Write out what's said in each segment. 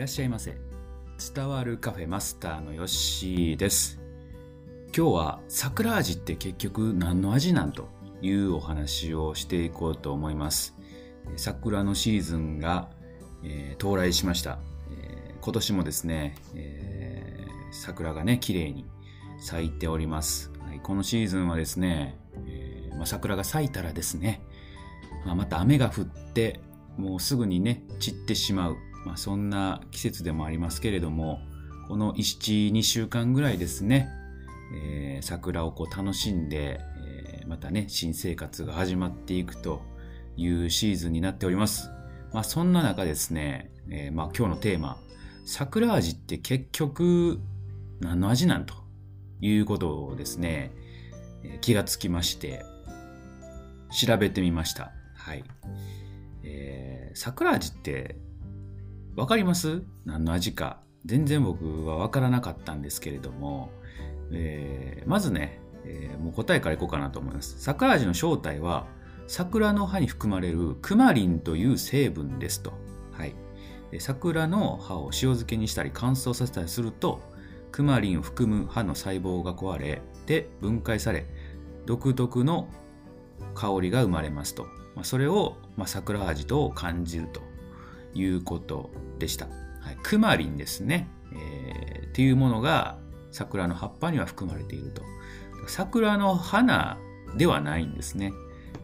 らっしゃいませ。伝わるカフェマスターのヨッシーです。今日は桜味って結局何の味なんというお話をしていこうと思います。桜のシーズンが、えー、到来しました、えー、今年もですね、えー、桜がね綺麗に咲いております、はい、このシーズンはですね、えまあ、桜が咲いたらですね、まあ、また雨が降ってもうすぐにね散ってしまう。まあ、そんな季節でもありますけれども、この1、2週間ぐらいですね、えー、桜をこう楽しんで、えー、またね、新生活が始まっていくというシーズンになっております。まあ、そんな中ですね、えー、まあ、今日のテーマ、桜味って結局何の味なんということをですね、気がつきまして、調べてみました。はい。えー、桜味ってわかります？何の味か。全然僕はわからなかったんですけれども、えー、まずね、えー、もう答えからいこうかなと思います。桜味の正体は、桜の葉に含まれるクマリンという成分ですと。はい。桜の葉を塩漬けにしたり乾燥させたりすると、クマリンを含む葉の細胞が壊れて分解され、独特の香りが生まれますと。まあ、それを、まあ、桜味と感じるということでした。はい、クマリンですね、えー、っていうものが桜の葉っぱには含まれていると。桜の花ではないんですね。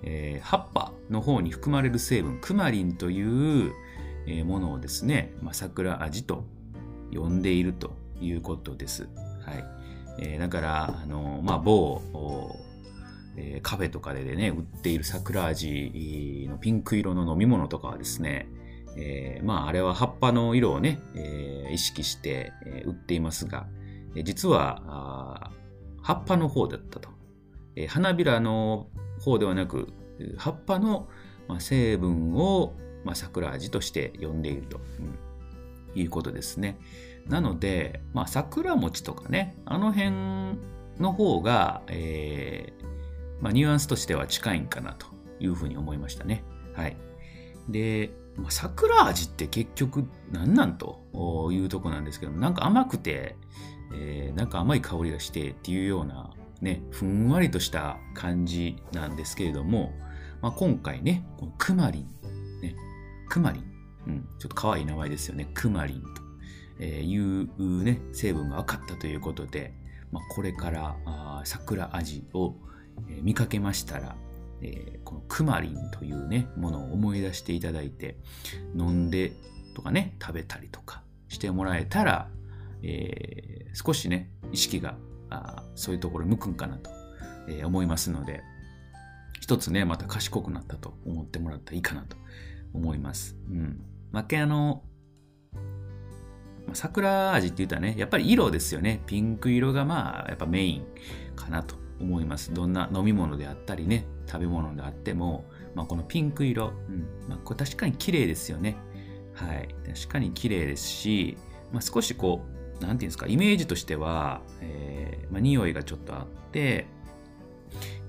えー、葉っぱの方に含まれる成分、クマリンというものをですね、まあ、桜味と呼んでいるということです。はい。えー、だから、あの、まあ、某、えー、カフェとかでね、売っている桜味のピンク色の飲み物とかはですね、えー、まあ、あれは葉っぱの色をね、えー、意識して、えー、売っていますが、え実は葉っぱの方だったと、え花びらの方ではなく、葉っぱの、まあ、成分を、まあ、桜味として呼んでいると、うん、いうことですね。なので、まあ、桜餅とかね、あの辺の方が、えーまあ、ニュアンスとしては近いんかなというふうに思いましたね。はい。で、まあ、桜味って結局何なんというとこなんですけどなんか甘くて、えー、なんか甘い香りがしてっていうようなね、ふんわりとした感じなんですけれども、まあ、今回ね、このクマリン、ね、クマリン、うん、ちょっと可愛い名前ですよね、クマリンというね、成分が分かったということで、まあ、これからあ桜味を、えー、見かけましたら、えー、このクマリンうね、ものを思い出していただいて、飲んでとかね、食べたりとかしてもらえたら、えー、少しね、意識があそういうところに向くんかなと、えー、思いますので、一つね、また賢くなったと思ってもらったらいいかなと思います。うん。まけあの、桜味って言ったらね、やっぱり色ですよね。ピンク色がまあ、やっぱメインかなと思います。どんな飲み物であったりね、食べ物であっても、まあ、このピンク色、うんまあ、これ確かに綺麗ですよね。はい。確かに綺麗ですし、まあ、少しこう、なんていうんですか、イメージとしては、えーまあ、匂いがちょっとあって、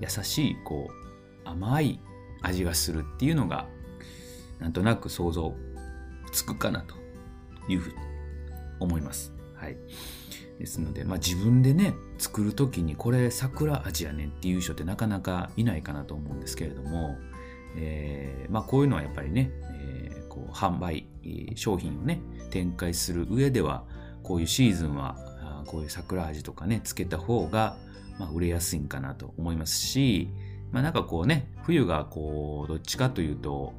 優しい、こう、甘い味がするっていうのが、なんとなく想像つくかなというふうに思います。はい。ですので、まあ、自分でね作る時にこれ桜味やねんっていう人ってなかなかいないかなと思うんですけれども、えーまあ、こういうのはやっぱりね、えー、こう販売商品をね展開する上ではこういうシーズンはこういう桜味とかねつけた方が、まあ、売れやすいんかなと思いますし、まあ、なんかこうね冬がこうどっちかというと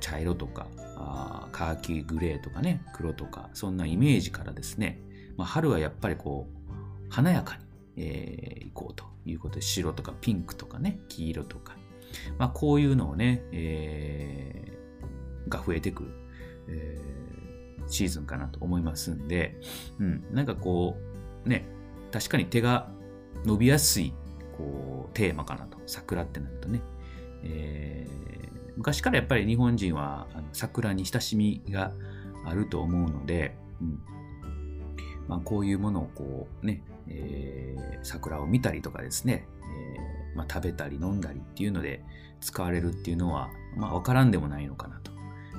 茶色とかあカーキグレーとかね黒とかそんなイメージからですねまあ、春はやっぱりこう、華やかに、えー、行こうということで、白とかピンクとかね、黄色とか、まあ、こういうのをね、えー、が増えてく、えー、シーズンかなと思いますんで、うん、なんかこう、ね、確かに手が伸びやすい、こう、テーマかなと。桜ってなるとね。えー、昔からやっぱり日本人は桜に親しみがあると思うので、うん、まあ、こういうものをこうね、えー、桜を見たりとかですね、まあ、食べたり飲んだりっていうので使われるっていうのは、まあ、わからんでもないのかなと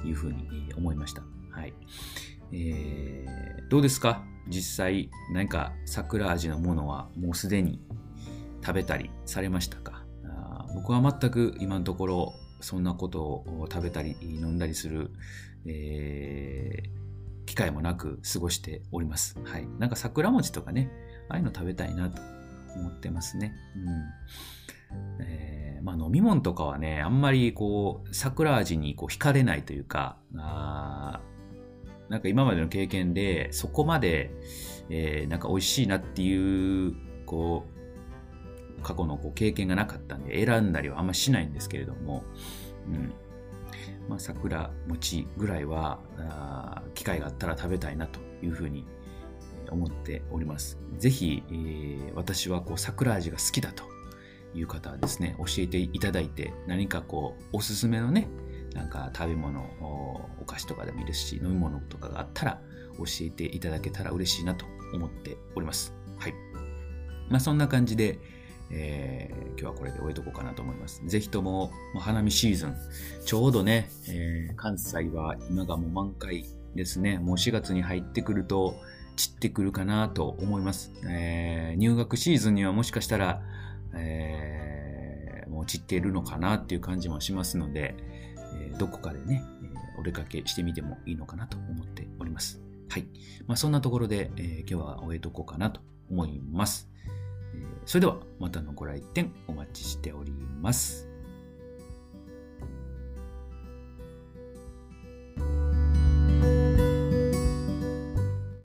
いうふうに思いました。はい。えー、どうですか？実際何か桜味のものはもうすでに食べたりされましたか？僕は全く今のところそんなことを食べたり飲んだりする、えー、機会もなく過ごしております。はい。なんか桜餅とかね、ああいうの食べたいなと思ってますね。うん。えー、まあ飲み物とかはね、あんまりこう、桜味にこう惹かれないというか、あなんか今までの経験でそこまで、えー、なんか美味しいなっていう、こう、過去のこう経験がなかったんで選んだりはあんましないんですけれども、うんまあ、桜餅ぐらいはあ機会があったら食べたいなというふうに思っております。ぜひ、えー、私はこう桜味が好きだという方はですね、教えていただいて何かこうおすすめのね、なんか食べ物、お菓子とかでもいいですし、飲み物とかがあったら教えていただけたら嬉しいなと思っております。はい。まあそんな感じで、えー、今日はこれで終えとこうかなと思います。ぜひとも、花見シーズン、ちょうどね、えー、関西は今がもう満開ですね。もう4月に入ってくると散ってくるかなと思います。えー、入学シーズンにはもしかしたら、えー、もう散っているのかなっていう感じもしますので、えー、どこかでね、お出かけしてみてもいいのかなと思っております。はい。まあ、そんなところで、え、今日は終えとこうかなと思います。それではまたのご来店お待ちしております。